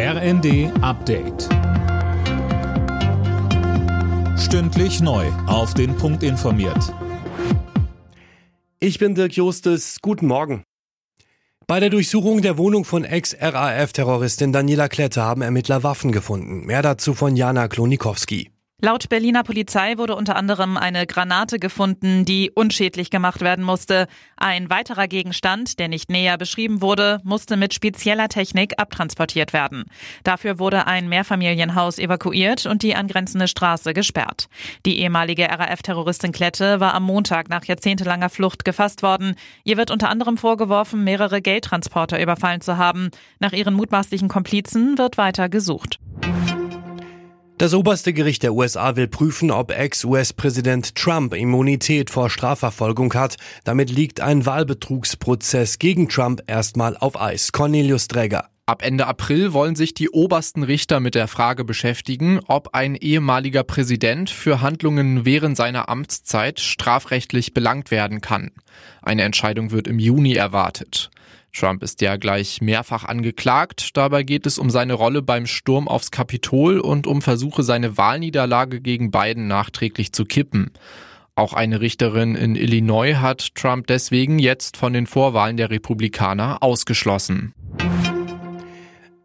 RND Update. Stündlich neu. Auf den Punkt informiert. Ich bin Dirk Jostes. Guten Morgen. Bei der Durchsuchung der Wohnung von Ex-RAF-Terroristin Daniela Klette haben Ermittler Waffen gefunden. Mehr dazu von Jana Klonikowski. Laut Berliner Polizei wurde unter anderem eine Granate gefunden, die unschädlich gemacht werden musste. Ein weiterer Gegenstand, der nicht näher beschrieben wurde, musste mit spezieller Technik abtransportiert werden. Dafür wurde ein Mehrfamilienhaus evakuiert und die angrenzende Straße gesperrt. Die ehemalige RAF-Terroristin Klette war am Montag nach jahrzehntelanger Flucht gefasst worden. Ihr wird unter anderem vorgeworfen, mehrere Geldtransporter überfallen zu haben. Nach ihren mutmaßlichen Komplizen wird weiter gesucht. Das oberste Gericht der USA will prüfen, ob Ex-US-Präsident Trump Immunität vor Strafverfolgung hat. Damit liegt ein Wahlbetrugsprozess gegen Trump erstmal auf Eis. Cornelius Dräger. Ab Ende April wollen sich die obersten Richter mit der Frage beschäftigen, ob ein ehemaliger Präsident für Handlungen während seiner Amtszeit strafrechtlich belangt werden kann. Eine Entscheidung wird im Juni erwartet. Trump ist ja gleich mehrfach angeklagt. Dabei geht es um seine Rolle beim Sturm aufs Kapitol und um Versuche, seine Wahlniederlage gegen Biden nachträglich zu kippen. Auch eine Richterin in Illinois hat Trump deswegen jetzt von den Vorwahlen der Republikaner ausgeschlossen.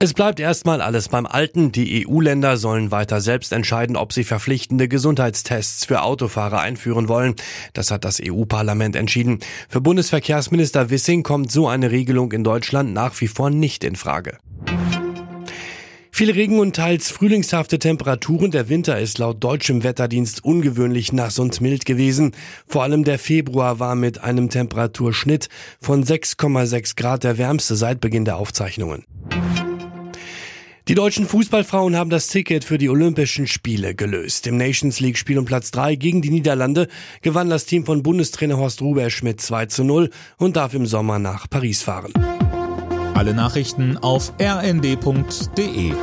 Es bleibt erstmal alles beim Alten. Die EU-Länder sollen weiter selbst entscheiden, ob sie verpflichtende Gesundheitstests für Autofahrer einführen wollen. Das hat das EU-Parlament entschieden. Für Bundesverkehrsminister Wissing kommt so eine Regelung in Deutschland nach wie vor nicht in Frage. Viel Regen und teils frühlingshafte Temperaturen. Der Winter ist laut deutschem Wetterdienst ungewöhnlich nass und mild gewesen. Vor allem der Februar war mit einem Temperaturschnitt von 6,6 Grad der wärmste seit Beginn der Aufzeichnungen. Die deutschen Fußballfrauen haben das Ticket für die Olympischen Spiele gelöst. Im Nations League Spiel um Platz 3 gegen die Niederlande gewann das Team von Bundestrainer Horst Rubesch mit 2 zu 0 und darf im Sommer nach Paris fahren. Alle Nachrichten auf rnd.de